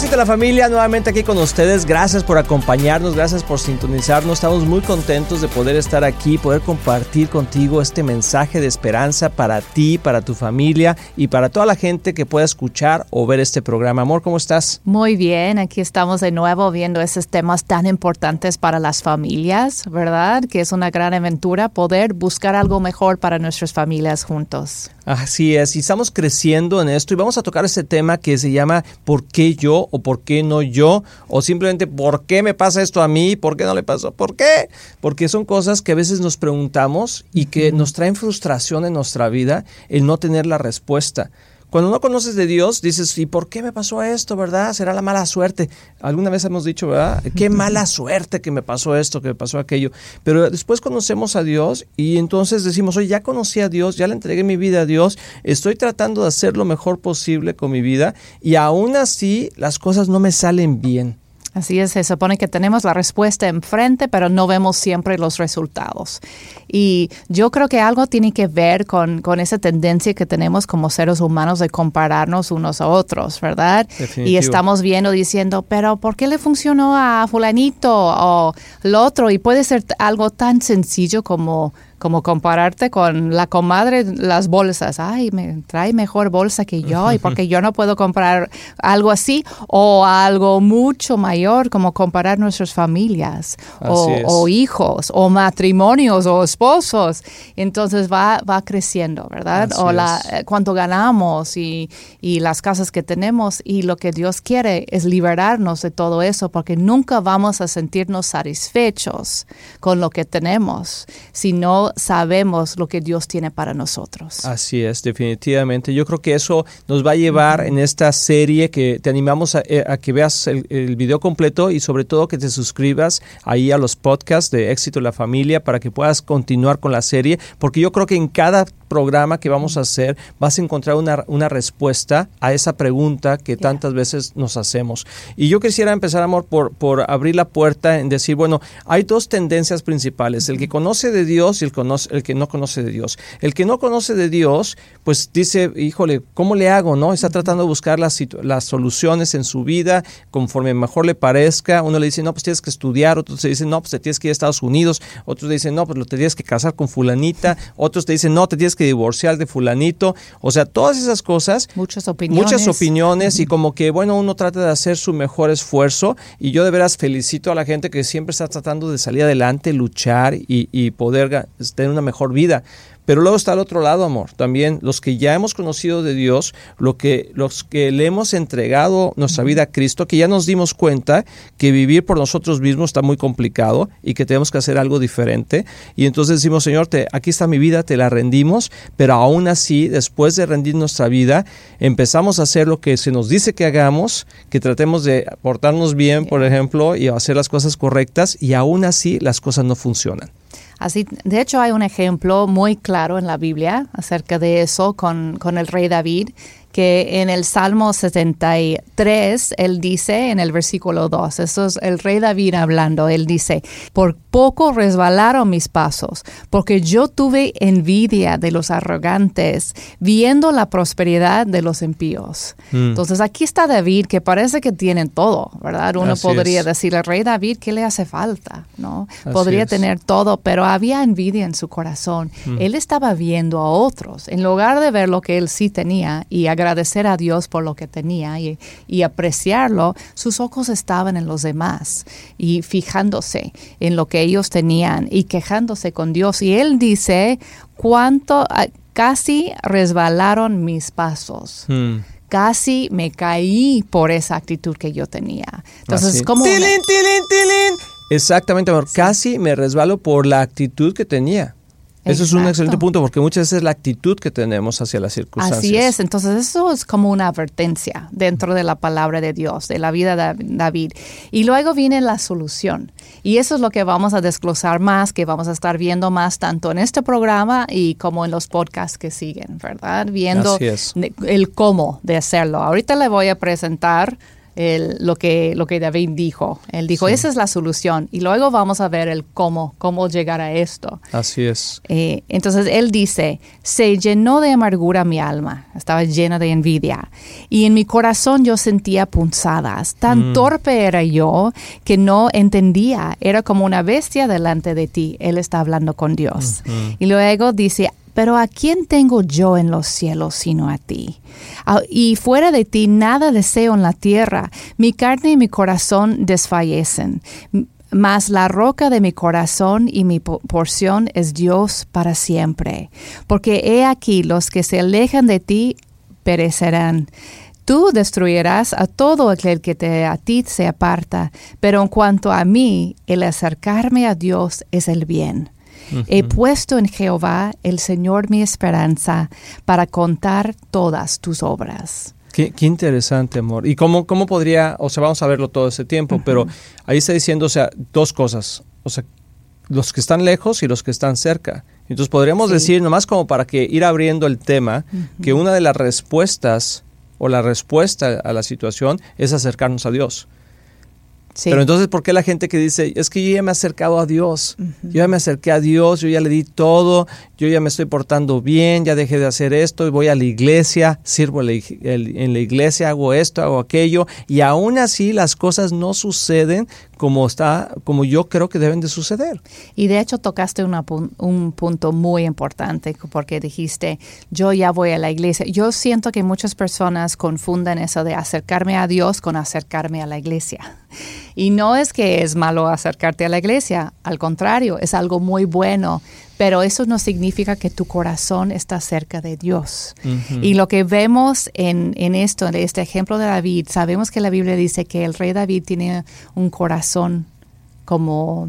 Éxito a la familia, nuevamente aquí con ustedes. Gracias por acompañarnos, gracias por sintonizarnos. Estamos muy contentos de poder estar aquí, poder compartir contigo este mensaje de esperanza para ti, para tu familia y para toda la gente que pueda escuchar o ver este programa. Amor, ¿cómo estás? Muy bien, aquí estamos de nuevo viendo esos temas tan importantes para las familias, ¿verdad? Que es una gran aventura poder buscar algo mejor para nuestras familias juntos. Así es, y estamos creciendo en esto y vamos a tocar este tema que se llama ¿por qué yo o por qué no yo? O simplemente ¿por qué me pasa esto a mí? ¿Por qué no le pasó? ¿Por qué? Porque son cosas que a veces nos preguntamos y que nos traen frustración en nuestra vida el no tener la respuesta. Cuando no conoces de Dios, dices, ¿y por qué me pasó esto, verdad? ¿Será la mala suerte? Alguna vez hemos dicho, ¿verdad? Qué mala suerte que me pasó esto, que me pasó aquello. Pero después conocemos a Dios y entonces decimos, oye, ya conocí a Dios, ya le entregué mi vida a Dios, estoy tratando de hacer lo mejor posible con mi vida y aún así las cosas no me salen bien. Así es, se supone que tenemos la respuesta enfrente, pero no vemos siempre los resultados. Y yo creo que algo tiene que ver con, con esa tendencia que tenemos como seres humanos de compararnos unos a otros, ¿verdad? Y estamos viendo diciendo, pero ¿por qué le funcionó a fulanito o el otro? Y puede ser algo tan sencillo como como compararte con la comadre, las bolsas. Ay, me trae mejor bolsa que yo y porque yo no puedo comprar algo así o algo mucho mayor como comparar nuestras familias o, hijos o matrimonios o esposos. Entonces va, va creciendo, ¿verdad? o la, eh, cuánto ganamos y, y las casas que tenemos y lo que Dios quiere es liberarnos de todo eso porque nunca vamos a sentirnos satisfechos con lo que tenemos, sino sabemos lo que Dios tiene para nosotros. Así es, definitivamente. Yo creo que eso nos va a llevar en esta serie que te animamos a, eh, que veas el, el, video completo y sobre todo que te suscribas ahí a los podcasts de Éxito en la Familia para que puedas continuar con la serie, porque yo creo que en cada programa que vamos a hacer vas a encontrar una, una respuesta a esa pregunta que tantas veces nos hacemos. Y yo quisiera empezar, amor, por, por abrir la puerta en decir, bueno, hay dos tendencias principales, el que conoce de Dios y el, conoce, el que no conoce de Dios. El que no conoce de Dios, pues dice, híjole, ¿cómo le hago? ¿No? Está tratando de buscar las, las soluciones en su vida conforme mejor le parezca. Uno le dice, no, pues tienes que estudiar, otros te dicen, no, pues te tienes que ir a Estados Unidos, otros te dicen, no, pues lo tienes que casar con fulanita, otros te dicen, no, te tienes que divorciar de fulanito, o sea, todas esas cosas. Muchas opiniones. Muchas opiniones y como que, bueno, uno trata de hacer su mejor esfuerzo y yo de veras felicito a la gente que siempre está tratando de salir adelante, luchar y, y poder tener una mejor vida. Pero luego está el otro lado, amor. También los que ya hemos conocido de Dios, lo que, los que le hemos entregado nuestra vida a Cristo, que ya nos dimos cuenta que vivir por nosotros mismos está muy complicado y que tenemos que hacer algo diferente. Y entonces decimos, Señor, te, aquí está mi vida, te la rendimos, pero aún así, después de rendir nuestra vida, empezamos a hacer lo que se nos dice que hagamos, que tratemos de portarnos bien, por ejemplo, y hacer las cosas correctas, y aún así las cosas no funcionan. Así, de hecho, hay un ejemplo muy claro en la Biblia acerca de eso con, con el rey David que en el Salmo 73, él dice en el versículo 2, eso es el rey David hablando, él dice, por poco resbalaron mis pasos, porque yo tuve envidia de los arrogantes, viendo la prosperidad de los impíos. Mm. Entonces aquí está David, que parece que tienen todo, ¿verdad? Uno podría decir, el rey David, ¿qué le hace falta? ¿No? podría tener todo, pero había envidia en su corazón. Mm. Él estaba viendo a otros, en lugar de ver lo que él sí tenía y agradecer a Dios por lo que tenía y, apreciarlo, sus ojos estaban en los demás y fijándose en lo que ellos tenían y quejándose con Dios. Y él dice, cuánto, ah, casi resbalaron mis pasos. Hmm. Casi me caí por esa actitud que yo tenía. Entonces, como... Exactamente, amor. Casi me resbalo por la actitud que tenía. Eso es un excelente punto porque muchas veces es la actitud que tenemos hacia las circunstancias. Así es, entonces eso es como una advertencia dentro de la palabra de Dios, de la vida de David. Y luego viene la solución. Y eso es lo que vamos a desglosar más, que vamos a estar viendo más tanto en este programa y como en los podcasts que siguen, ¿verdad? Viendo el cómo de hacerlo. Ahorita le voy a presentar el- lo, que, lo que David dijo. Él dijo, esa es la solución. Y luego vamos a ver el cómo, cómo llegar a esto. Así es. Eh, entonces él dice, se llenó de amargura mi alma, estaba llena de envidia, y en mi corazón yo sentía punzadas. Tan torpe era yo que no entendía, era como una bestia delante de ti. Él está hablando con Dios. Y luego dice, pero ¿a quién tengo yo en los cielos sino a ti? Ah, Y fuera de ti nada deseo en la tierra. Mi carne y mi corazón desfallecen. Mas la roca de mi corazón y mi po- porción es Dios para siempre. Porque he aquí los que se alejan de ti perecerán. Tú destruirás a todo aquel que te, a ti se aparta, pero en cuanto a mí, el acercarme a Dios es el bien. He puesto en Jehová, el Señor, mi esperanza, para contar todas tus obras. Qué, qué interesante, amor. ¿Y cómo, cómo podría, o sea, vamos a verlo todo ese tiempo, pero ahí está diciendo, o sea, dos cosas. O sea, los que están lejos y los que están cerca. Entonces podríamos Sí. decir, nomás como para que ir abriendo el tema, que una de las respuestas o la respuesta a la situación es acercarnos a Dios. Sí. Pero entonces, ¿por qué la gente que dice, es que yo ya me he acercado a Dios? Yo ya me acerqué a Dios, yo ya le di todo, yo ya me estoy portando bien, ya dejé de hacer esto, y voy a la iglesia, sirvo en la iglesia, hago esto, hago aquello, y aún así las cosas no suceden como está, como yo creo que deben de suceder. Y de hecho tocaste una un punto muy importante porque dijiste, yo ya voy a la iglesia. Yo siento que muchas personas confunden eso de acercarme a Dios con acercarme a la iglesia. Y no es que es malo acercarte a la iglesia, al contrario, es algo muy bueno, pero eso no significa que tu corazón está cerca de Dios. Y lo que vemos en, en esto, en este ejemplo de David, sabemos que la Biblia dice que el rey David tiene un corazón como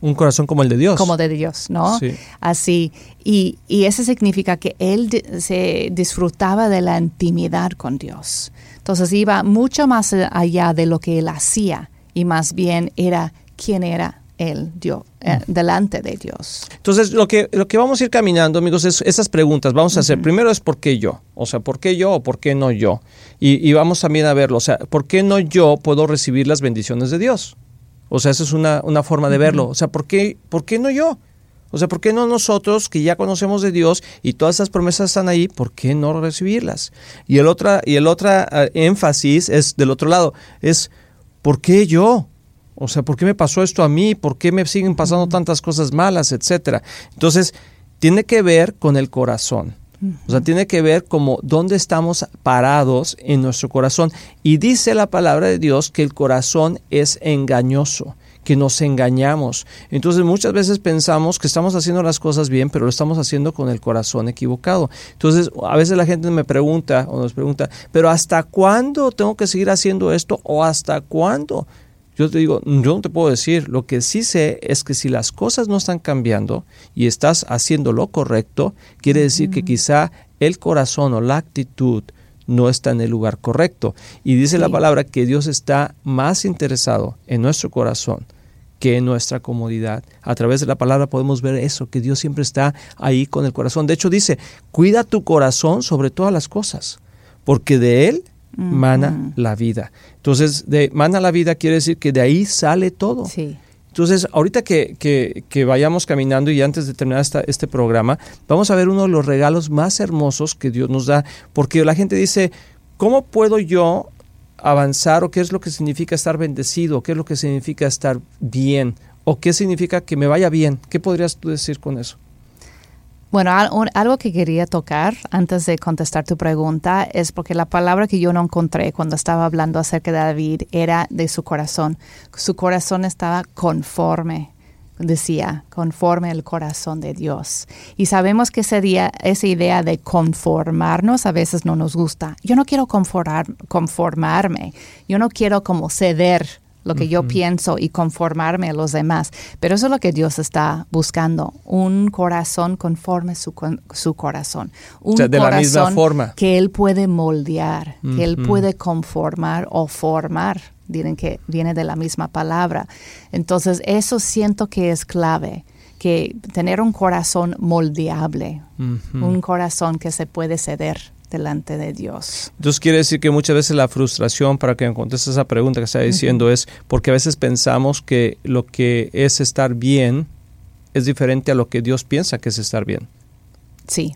Un corazón como el de Dios. como de Dios, ¿no? Sí. Así. Y, y eso significa que él se disfrutaba de la intimidad con Dios. Entonces iba mucho más allá de lo que él hacía y más bien era quién era él, Dios, eh, delante de Dios. Entonces, lo que, lo que vamos a ir caminando, amigos, es esas preguntas. Vamos a hacer, primero es ¿por qué yo? O sea, ¿por qué yo o por qué no yo? Y, y vamos también a verlo, o sea, ¿por qué no yo puedo recibir las bendiciones de Dios? O sea, esa es una, una forma de verlo. O sea, ¿por qué, ¿por qué no yo? O sea, ¿por qué no nosotros que ya conocemos de Dios y todas esas promesas están ahí, ¿por qué no recibirlas? Y el otra, y el otra ah, énfasis es del otro lado, es ¿por qué yo? O sea, ¿por qué me pasó esto a mí? ¿Por qué me siguen pasando tantas cosas malas, etcétera? Entonces, tiene que ver con el corazón. O sea, tiene que ver como dónde estamos parados en nuestro corazón. Y dice la palabra de Dios que el corazón es engañoso, que nos engañamos. Entonces muchas veces pensamos que estamos haciendo las cosas bien, pero lo estamos haciendo con el corazón equivocado. Entonces a veces la gente me pregunta o nos pregunta, pero ¿hasta cuándo tengo que seguir haciendo esto o hasta cuándo? Yo te digo, yo no te puedo decir, lo que sí sé es que si las cosas no están cambiando y estás haciendo lo correcto, quiere decir que quizá el corazón o la actitud no está en el lugar correcto. Y dice la palabra que Dios está más interesado en nuestro corazón que en nuestra comodidad. A través de la palabra podemos ver eso, que Dios siempre está ahí con el corazón. De hecho dice, cuida tu corazón sobre todas las cosas, porque de él mana la vida. Entonces, de mana la vida quiere decir que de ahí sale todo. Sí. Entonces, ahorita que, que- que vayamos caminando y antes de terminar esta- este programa, vamos a ver uno de los regalos más hermosos que Dios nos da, porque la gente dice, ¿cómo puedo yo avanzar o qué es lo que significa estar bendecido? ¿Qué es lo que significa estar bien? ¿O qué significa que me vaya bien? ¿Qué podrías tú decir con eso? Bueno, algo que quería tocar antes de contestar tu pregunta es porque la palabra que yo no encontré cuando estaba hablando acerca de David era de su corazón. Su corazón estaba conforme, decía, conforme el corazón de Dios. Y sabemos que ese día, esa idea de conformarnos a veces no nos gusta. Yo no quiero conformar, conformarme, yo no quiero como ceder lo que yo pienso y conformarme a los demás. Pero eso es lo que Dios está buscando, un corazón conforme su, su corazón. Un sea, de la misma forma. que Él puede moldear, que Él puede conformar o formar. Miren que viene de la misma palabra. Entonces, eso siento que es clave, que tener un corazón moldeable, un corazón que se puede ceder. Delante de Dios. Entonces quiere decir que muchas veces la frustración, para que me contestes esa pregunta que está diciendo, es porque a veces pensamos que lo que es estar bien es diferente a lo que Dios piensa que es estar bien. Sí.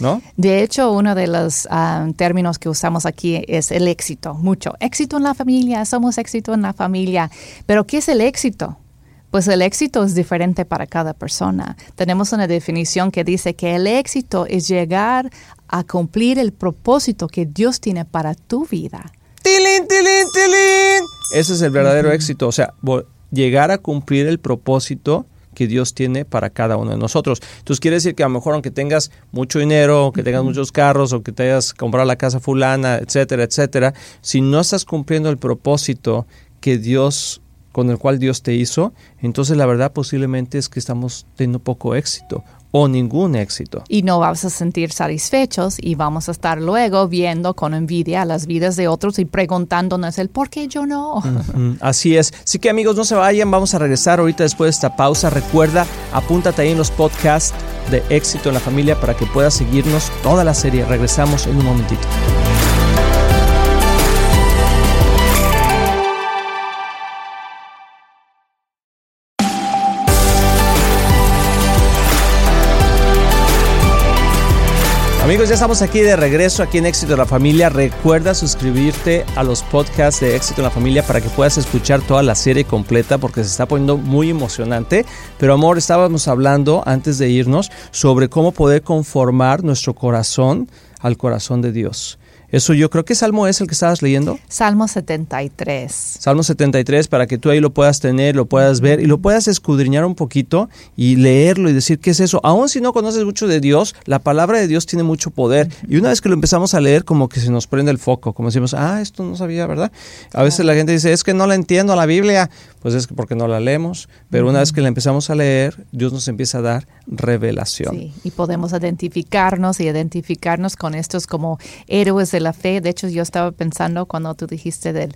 ¿No? De hecho, uno de los ah, términos que usamos aquí es el éxito, mucho. Éxito en la familia, somos éxito en la familia. Pero ¿qué es el éxito? Pues el éxito es diferente para cada persona. Tenemos una definición que dice que el éxito es llegar a cumplir el propósito que Dios tiene para tu vida. ¡Tilín, tilín, tilín! Ese es el verdadero éxito, o sea, llegar a cumplir el propósito que Dios tiene para cada uno de nosotros. Entonces quiere decir que a lo mejor aunque tengas mucho dinero, o que tengas muchos carros, o que te hayas comprado la casa fulana, etcétera, etcétera, si no estás cumpliendo el propósito que Dios con el cual Dios te hizo, entonces la verdad posiblemente es que estamos teniendo poco éxito o ningún éxito. Y no vamos a sentir satisfechos y vamos a estar luego viendo con envidia las vidas de otros y preguntándonos el por qué yo no. Así es. Así que amigos, no se vayan, vamos a regresar ahorita después de esta pausa. Recuerda, apúntate ahí en los podcasts de éxito en la familia para que puedas seguirnos toda la serie. Regresamos en un momentito. Amigos, ya estamos aquí de regreso aquí en Éxito en la Familia. Recuerda suscribirte a los podcasts de Éxito en la Familia para que puedas escuchar toda la serie completa porque se está poniendo muy emocionante. Pero amor, estábamos hablando antes de irnos sobre cómo poder conformar nuestro corazón al corazón de Dios. Eso yo creo que Salmo es el que estabas leyendo. Salmo 73. Salmo 73 para que tú ahí lo puedas tener, lo puedas ver y lo puedas escudriñar un poquito y leerlo y decir qué es eso. Aún si no conoces mucho de Dios, la palabra de Dios tiene mucho poder. Y una vez que lo empezamos a leer, como que se nos prende el foco, como decimos, ah, esto no sabía, ¿verdad? A veces la gente dice, es que no la entiendo la Biblia. Pues es porque no la leemos, pero una vez que la empezamos a leer, Dios nos empieza a dar revelación. Sí, y podemos identificarnos y identificarnos con estos como héroes de la fe. De hecho, yo estaba pensando cuando tú dijiste del,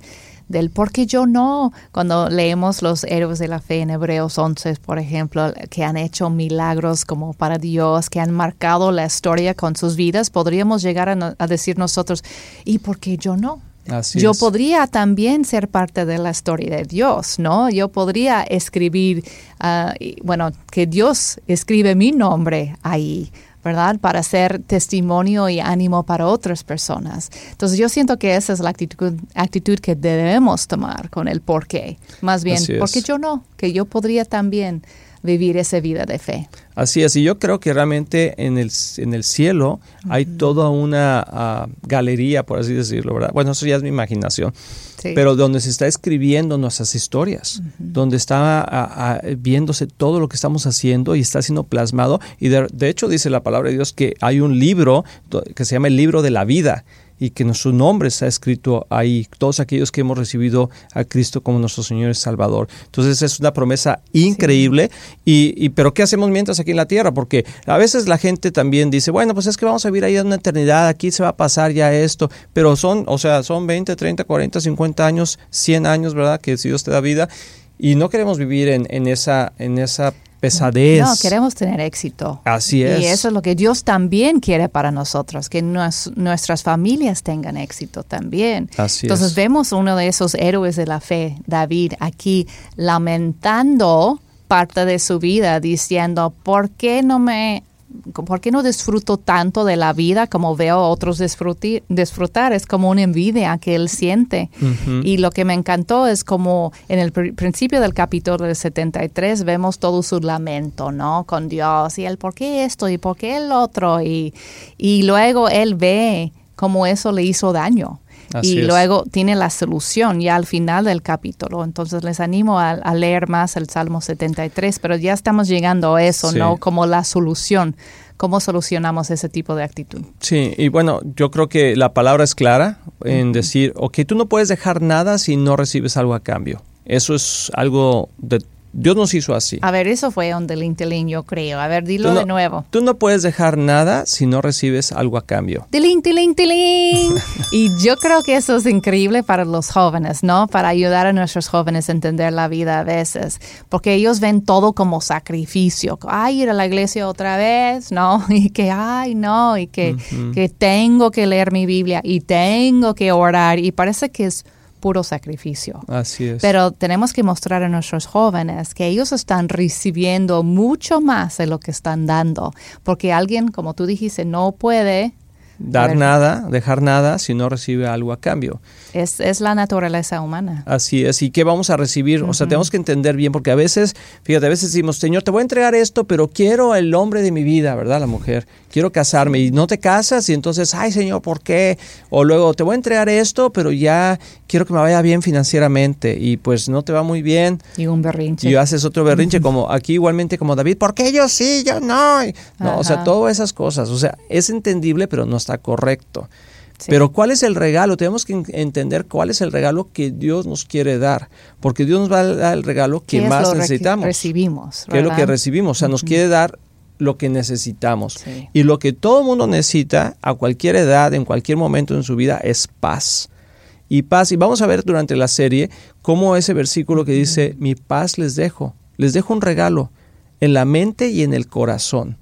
del por qué yo no, cuando leemos los héroes de la fe en Hebreos 11, por ejemplo, que han hecho milagros como para Dios, que han marcado la historia con sus vidas, podríamos llegar a, a decir nosotros, ¿y por qué yo no? Yo podría también ser parte de la historia de Dios, ¿no? Yo podría escribir, ah, bueno, que Dios escribe mi nombre ahí, ¿verdad? Para ser testimonio y ánimo para otras personas. Entonces yo siento que esa es la actitud, actitud que debemos tomar con el por qué. Más bien, porque yo no, que yo podría también vivir esa vida de fe. Así es, y yo creo que realmente en el, en el cielo hay toda una ah, galería, por así decirlo, ¿verdad? Bueno, eso ya es mi imaginación, pero donde se está escribiendo nuestras historias, donde está ah, ah, viéndose todo lo que estamos haciendo y está siendo plasmado, y de, de hecho dice la palabra de Dios que hay un libro que se llama el libro de la vida, y que nuestro nombre está escrito ahí, todos aquellos que hemos recibido a Cristo como nuestro Señor y Salvador. Entonces es una promesa increíble, y, pero ¿qué hacemos mientras aquí en la tierra? Porque a veces la gente también dice, bueno, pues es que vamos a vivir ahí en una eternidad, aquí se va a pasar ya esto, pero son, o sea, son 20, 30, 40, 50 años, 100 años, ¿verdad? Que Dios te da vida, y no queremos vivir en, en esa, en esa pesadez. No, queremos tener éxito. Así es. Y eso es lo que Dios también quiere para nosotros, que nuestras familias tengan éxito también. Así Entonces vemos uno de esos héroes de la fe, David, aquí lamentando parte de su vida, diciendo, ¿por qué no me ¿por qué no disfruto tanto de la vida como veo a otros disfrutar? Es como una envidia que él siente. Y lo que me encantó es como en el principio del capítulo del 73 vemos todo su lamento, ¿no? Con Dios y el por qué esto y por qué el otro. Y, y luego él ve cómo eso le hizo daño y luego tiene la solución ya al final del capítulo. Entonces les animo a, leer más el Salmo 73, pero ya estamos llegando a eso, ¿no? Como la solución. ¿Cómo solucionamos ese tipo de actitud? Sí, y bueno, yo creo que la palabra es clara en decir, ok, tú no puedes dejar nada si no recibes algo a cambio. Eso es algo de Dios nos hizo así. A ver, eso fue un delintelín, yo creo. A ver, dilo no- de nuevo. Tú no puedes dejar nada si no recibes algo a cambio. Tilín. y yo creo que eso es increíble para los jóvenes, ¿no? Para ayudar a nuestros jóvenes a entender la vida a veces. Porque ellos ven todo como sacrificio. Ay, ir a la iglesia otra vez, ¿no? Y que, ay, no. Y que, que tengo que leer mi Biblia y tengo que orar. Y parece que es puro sacrificio. Así es. Pero tenemos que mostrar a nuestros jóvenes que ellos están recibiendo mucho más de lo que están dando, porque alguien, como tú dijiste, no puede, Dar nada, dejar nada si no recibe algo a cambio. es, es la naturaleza humana. Así es. ¿Y qué vamos a recibir? O sea, tenemos que entender bien, porque a veces, fíjate, a veces decimos, Señor, te voy a entregar esto, pero quiero el hombre de mi vida, ¿verdad? La mujer. Quiero casarme. Y no te casas, y entonces, ay, Señor, ¿por qué? O luego, te voy a entregar esto, pero ya quiero que me vaya bien financieramente. Y pues no te va muy bien. Y un berrinche. Y haces otro berrinche, como aquí igualmente como David, ¿por qué yo sí, yo no? No, o sea, todas esas cosas. O sea, es entendible, pero no está correcto. Sí. Pero ¿cuál es el regalo? Tenemos que en- entender cuál es el regalo que Dios nos quiere dar. Porque Dios nos va a dar el regalo ¿Qué que más necesitamos. recibimos? ¿Qué es lo que recibimos? O sea, nos quiere dar lo que necesitamos. Sí. Y lo que todo el mundo necesita a cualquier edad, en cualquier momento en su vida, es paz. Y paz. Y vamos a ver durante la serie cómo ese versículo que dice, mi paz les dejo. Les dejo un regalo en la mente y en el corazón.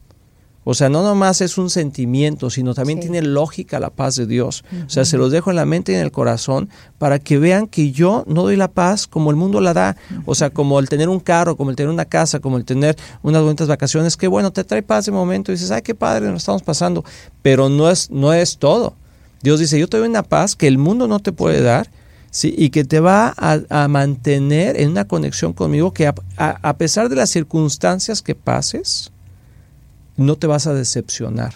O sea, no nomás es un sentimiento, sino también Sí. tiene lógica la paz de Dios. O sea, se los dejo en la mente y en el corazón para que vean que yo no doy la paz como el mundo la da. O sea, como el tener un carro, como el tener una casa, como el tener unas bonitas vacaciones, que bueno, te trae paz de momento y dices, ay, qué padre, nos estamos pasando. Pero no es, no es todo. Dios dice, yo te doy una paz que el mundo no te puede dar. Sí, y que te va a, a mantener en una conexión conmigo que a, a- a pesar de las circunstancias que pases, no te vas a decepcionar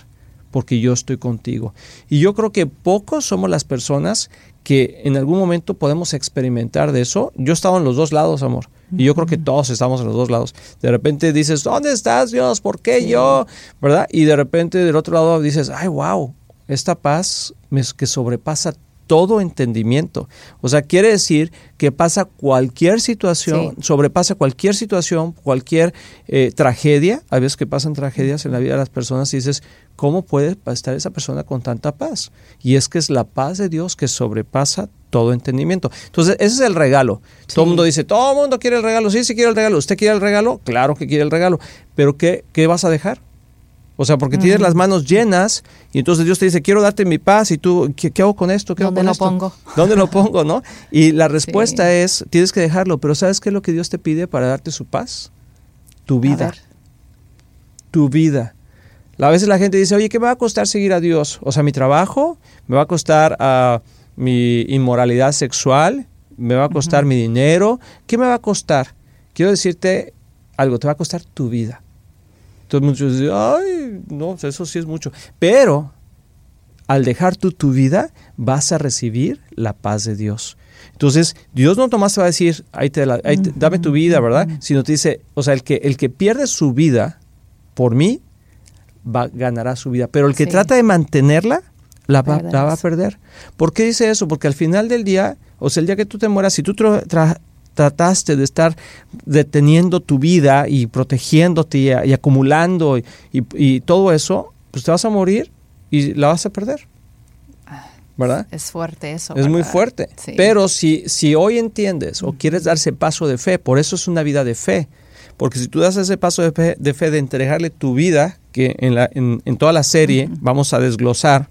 porque yo estoy contigo. Y yo creo que pocos somos las personas que en algún momento podemos experimentar de eso. Yo he estado en los dos lados, amor. Y yo creo que todos estamos en los dos lados. De repente dices, ¿dónde estás, Dios? ¿Por qué yo? ¿Verdad? Y de repente del otro lado dices, ay, wow, esta paz que sobrepasa todo entendimiento. O sea, quiere decir que pasa cualquier situación, Sí. sobrepasa cualquier situación, cualquier eh, tragedia. Hay veces que pasan tragedias en la vida de las personas y dices, ¿cómo puede estar esa persona con tanta paz? Y es que es la paz de Dios que sobrepasa todo entendimiento. Entonces, ese es el regalo. Todo el mundo dice, todo el mundo quiere el regalo. Sí, sí quiere el regalo. ¿Usted quiere el regalo? Claro que quiere el regalo. Pero ¿qué, qué vas a dejar? O sea, porque tienes las manos llenas y entonces Dios te dice, quiero darte mi paz y tú, ¿qué, qué hago con esto? ¿Qué hago ¿Dónde con lo esto? pongo? ¿Dónde lo pongo, no? Y la respuesta Sí. es, tienes que dejarlo, pero ¿sabes qué es lo que Dios te pide para darte su paz? Tu vida, tu vida. A veces la gente dice, oye, ¿qué me va a costar seguir a Dios? O sea, mi trabajo, me va a costar ah, mi inmoralidad sexual, me va a costar mi dinero, ¿qué me va a costar? Quiero decirte algo, te va a costar tu vida. Entonces muchos dicen, ay, no, eso sí es mucho. Pero al dejar tú tu vida, vas a recibir la paz de Dios. Entonces, Dios no nomás te va a decir, ahí te la- ahí te- dame tu vida, ¿verdad? Sino te dice, o sea, el que, el que pierde su vida por mí, va, ganará su vida. Pero el que Sí. trata de mantenerla, la va, la va a perder. ¿Por qué dice eso? Porque al final del día, o sea, el día que tú te mueras, si tú tra- trataste de estar deteniendo tu vida y protegiéndote y, y acumulando y, y- y todo eso, pues te vas a morir y la vas a perder. ¿Verdad? Es fuerte eso. Es muy ¿verdad? fuerte. Sí. Pero si, si hoy entiendes o quieres dar ese paso de fe, por eso es una vida de fe. Porque si tú das ese paso de fe de, fe, de entregarle tu vida, que en, la, en, en toda la serie vamos a desglosar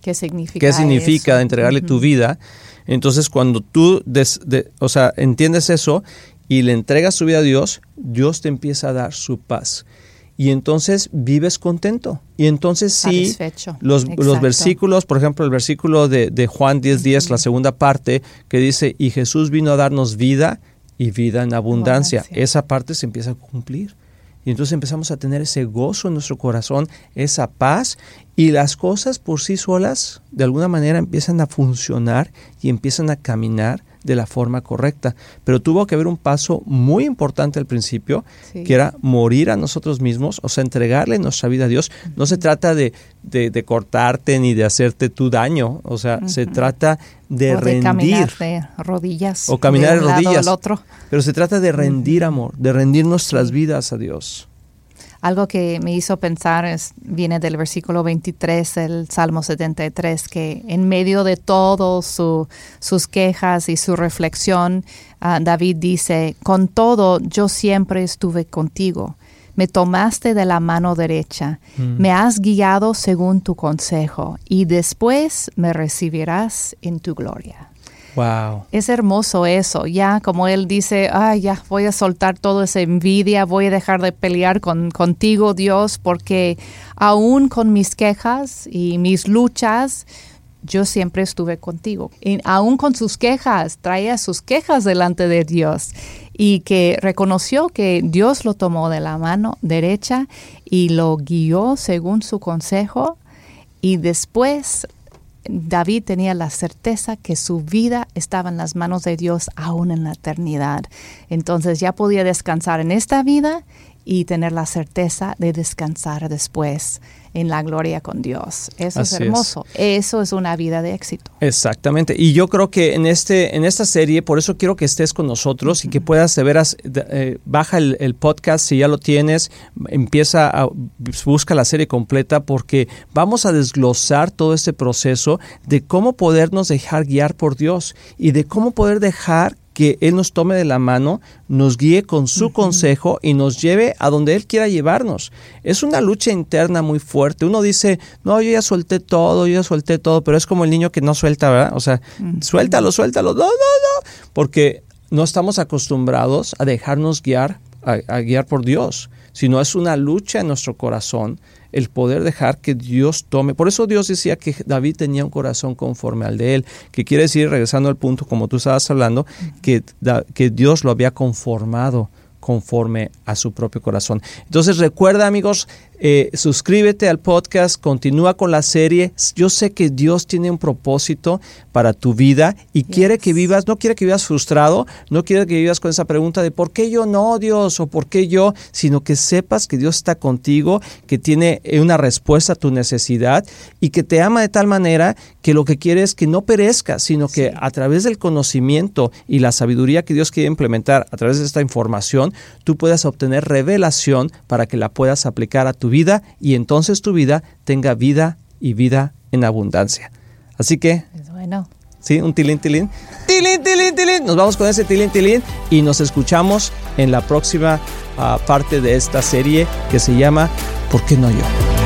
¿Qué significa qué significa eso? de entregarle tu Ujú. vida, entonces cuando tú des- de- o sea, entiendes eso y le entregas tu vida a Dios, Dios te empieza a dar su paz. Y entonces vives contento. Y entonces sí, los, los versículos, por ejemplo, el versículo de, de Juan 10, 10, la segunda parte, que dice, y Jesús vino a darnos vida y vida en abundancia. Abundancia. Esa parte se empieza a cumplir. Y entonces empezamos a tener ese gozo en nuestro corazón, esa paz, y las cosas por sí solas, de alguna manera, empiezan a funcionar y empiezan a caminar de la forma correcta. Pero tuvo que haber un paso muy importante al principio, que era morir a nosotros mismos, o sea, entregarle nuestra vida a Dios. No se trata de, de, cortarte ni de hacerte tu daño, o sea, se trata de rendir. Caminar de rodillas. O caminar de, rodillas. otro. Pero se trata de rendir, amor, de rendir nuestras vidas a Dios. Algo que me hizo pensar es, viene del versículo 23 del Salmo 73, que en medio de todas sus quejas y su reflexión, ah, David dice, con todo yo siempre estuve contigo. Me tomaste de la mano derecha, mm. me has guiado según tu consejo, y después me recibirás en tu gloria. Wow. Es hermoso eso, ya como él dice, ay, ya voy a soltar toda esa envidia, voy a dejar de pelear con, contigo, Dios, porque aún con mis quejas y mis luchas, yo siempre estuve contigo. Y aún con sus quejas, traía sus quejas delante de Dios y que reconoció que Dios lo tomó de la mano derecha y lo guió según su consejo y después David tenía la certeza que su vida estaba en las manos de Dios aún en la eternidad. Entonces ya podía descansar en esta vida y tener la certeza de descansar después en la gloria con Dios. Eso es hermoso. Eso es una vida de éxito. Exactamente. Y yo creo que en este en esta serie, por eso quiero que estés con nosotros y que puedas de veras eh, baja el, podcast si ya lo tienes, empieza a busca la serie completa porque vamos a desglosar todo este proceso de cómo podernos dejar guiar por Dios y de cómo poder dejar que Él nos tome de la mano, nos guíe con su consejo y nos lleve a donde Él quiera llevarnos. Es una lucha interna muy fuerte. Uno dice, no, yo ya solté todo, yo ya solté todo, pero es como el niño que no suelta, ¿verdad? O sea, suéltalo, suéltalo, no, no, no, porque no estamos acostumbrados a dejarnos guiar, a, a guiar por Dios, sino es una lucha en nuestro corazón el poder dejar que Dios tome. Por eso Dios decía que David tenía un corazón conforme al de él, que quiere decir, regresando al punto como tú estabas hablando, que, que Dios lo había conformado conforme a su propio corazón. Entonces recuerda amigos, eh, suscríbete al podcast, continúa con la serie. Yo sé que Dios tiene un propósito para tu vida y quiere que vivas, no quiere que vivas frustrado, no quiere que vivas con esa pregunta de por qué yo no, Dios, o por qué yo, sino que sepas que Dios está contigo, que tiene eh, una respuesta a tu necesidad y que te ama de tal manera que lo que quiere es que no perezcas, sino que a través del conocimiento y la sabiduría que Dios quiere implementar a través de esta información, tú puedas obtener revelación para que la puedas aplicar a tu vida vida y entonces tu vida tenga vida y vida en abundancia. Así que... bueno. Sí, un tilín, tilín. Tilín, tilín, tilín. Nos vamos con ese tilín, tilín y nos escuchamos en la próxima ah, parte de esta serie que se llama ¿Por qué no yo?